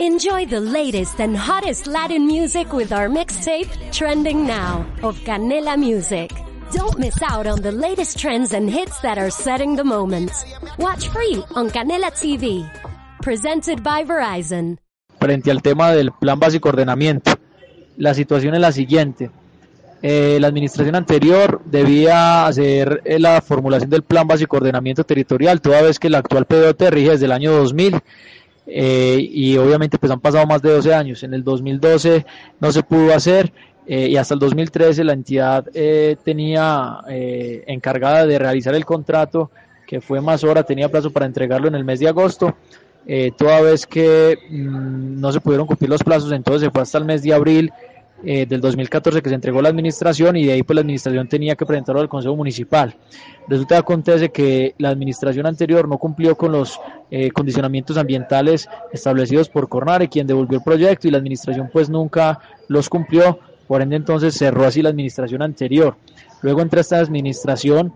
Enjoy the latest and hottest Latin music with our mixtape, Trending Now, of Canela Music. Don't miss out on the latest trends and hits that are setting the moment. Watch free on Canela TV. Presented by Verizon. Frente al tema del plan básico ordenamiento, la situación es la siguiente. Eh, la administración anterior debía hacer eh, la formulación del plan básico ordenamiento territorial, toda vez que el actual PDOT rige desde el año 2000 eh, y obviamente pues han pasado más de 12 años. En el 2012 no se pudo hacer y hasta el 2013 la entidad tenía encargada de realizar el contrato que fue más hora, tenía plazo para entregarlo en el mes de agosto. toda vez que mm, no se pudieron cumplir los plazos, entonces se fue hasta el mes de abril eh, del 2014 que se entregó la administración y de ahí pues la administración tenía que presentarlo al Consejo Municipal. Resulta que acontece que la administración anterior no cumplió con los eh, condicionamientos ambientales establecidos por Cornare, quien devolvió el proyecto y la administración pues nunca los cumplió, por ende entonces cerró así la administración anterior. Luego entra esta administración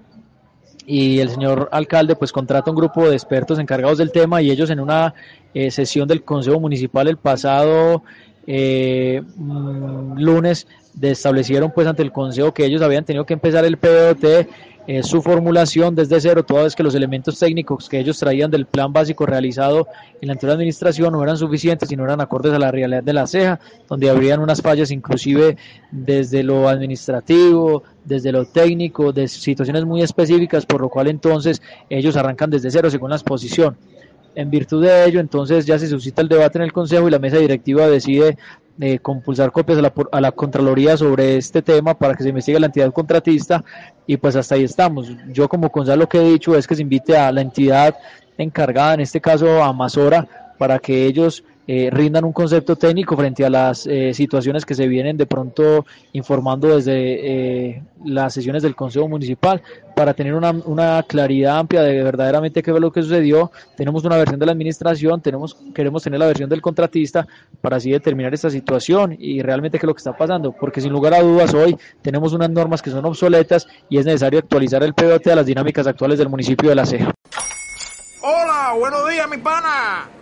y el señor alcalde pues contrata un grupo de expertos encargados del tema y ellos en una eh, sesión del Consejo Municipal el pasado eh, mm, lunes establecieron pues ante el Consejo que ellos habían tenido que empezar el PDOT, eh, su formulación desde cero, toda vez que los elementos técnicos que ellos traían del plan básico realizado en la anterior administración no eran suficientes y no eran acordes a la realidad de la ceja, donde habrían unas fallas inclusive desde lo administrativo, desde lo técnico, de situaciones muy específicas, por lo cual entonces ellos arrancan desde cero según la exposición. En virtud de ello, entonces ya se suscita el debate en el Consejo y la mesa directiva decide eh, compulsar copias a la, a la Contraloría sobre este tema para que se investigue la entidad contratista y pues hasta ahí estamos. Yo como concejal lo que he dicho es que se invite a la entidad encargada, en este caso a Mazora, para que ellos eh, rindan un concepto técnico frente a las eh, situaciones que se vienen de pronto informando desde eh, las sesiones del Consejo Municipal para tener una, una claridad amplia de verdaderamente qué fue lo que sucedió. Tenemos una versión de la administración, tenemos, queremos tener la versión del contratista para así determinar esta situación y realmente qué es lo que está pasando, porque sin lugar a dudas hoy tenemos unas normas que son obsoletas y es necesario actualizar el PBT a las dinámicas actuales del municipio de La Ceja. Hola, buenos días, mi pana.